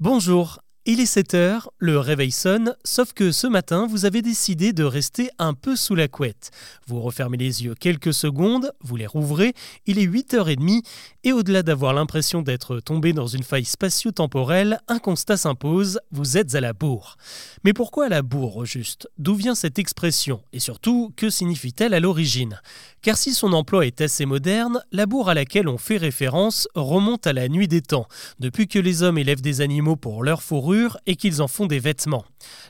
Bonjour, il est 7 heures, le réveil sonne, sauf que ce matin, vous avez décidé de rester un peu sous la couette. Vous refermez les yeux quelques secondes, vous les rouvrez, il est 8h30, et au-delà d'avoir l'impression d'être tombé dans une faille spatio-temporelle, un constat s'impose, vous êtes à la bourre. Mais pourquoi à la bourre, au juste? D'où vient cette expression? Et surtout, que signifie-t-elle à l'origine? Car si son emploi est assez moderne, la bourre à laquelle on fait référence remonte à la nuit des temps, depuis que les hommes élèvent des animaux pour leur fourrure et qu'ils en font des vêtements.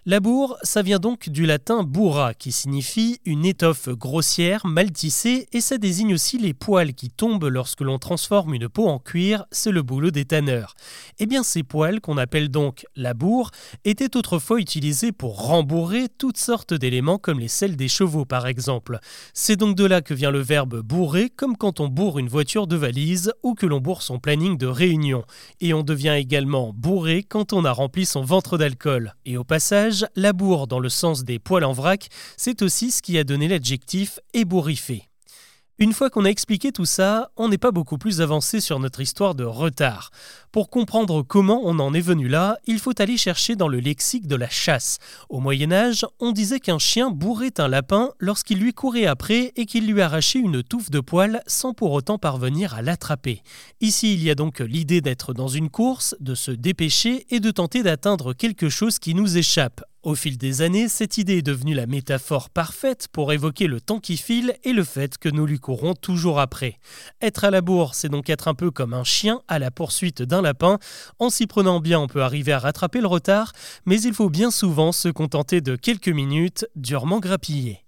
La bourre, ça vient donc du latin burra, qui signifie une étoffe grossière, mal tissée, et ça désigne aussi les poils qui tombent lorsque l'on transforme une peau en cuir, c'est le boulot des tanneurs. Eh bien ces poils, qu'on appelle donc la bourre, étaient autrefois utilisés pour rembourrer toutes sortes d'éléments comme les selles des chevaux par exemple. C'est donc de là que vient le verbe bourrer, comme quand on bourre une voiture de valise ou que l'on bourre son planning de réunion. Et on devient également bourré quand on a rempli son ventre d'alcool. Et au passage, la bourre dans le sens des poils en vrac, c'est aussi ce qui a donné l'adjectif ébouriffé. Une fois qu'on a expliqué tout ça, on n'est pas beaucoup plus avancé sur notre histoire de retard. Pour comprendre comment on en est venu là, il faut aller chercher dans le lexique de la chasse. Au Moyen Âge, on disait qu'un chien bourrait un lapin lorsqu'il lui courait après et qu'il lui arrachait une touffe de poils sans pour autant parvenir à l'attraper. Ici, il y a donc l'idée d'être dans une course, de se dépêcher et de tenter d'atteindre quelque chose qui nous échappe, au fil des années, cette idée est devenue la métaphore parfaite pour évoquer le temps qui file et le fait que nous lui courons toujours après. Être à la bourre, c'est donc être un peu comme un chien à la poursuite d'un lapin. En s'y prenant bien, on peut arriver à rattraper le retard, mais il faut bien souvent se contenter de quelques minutes durement grappillées.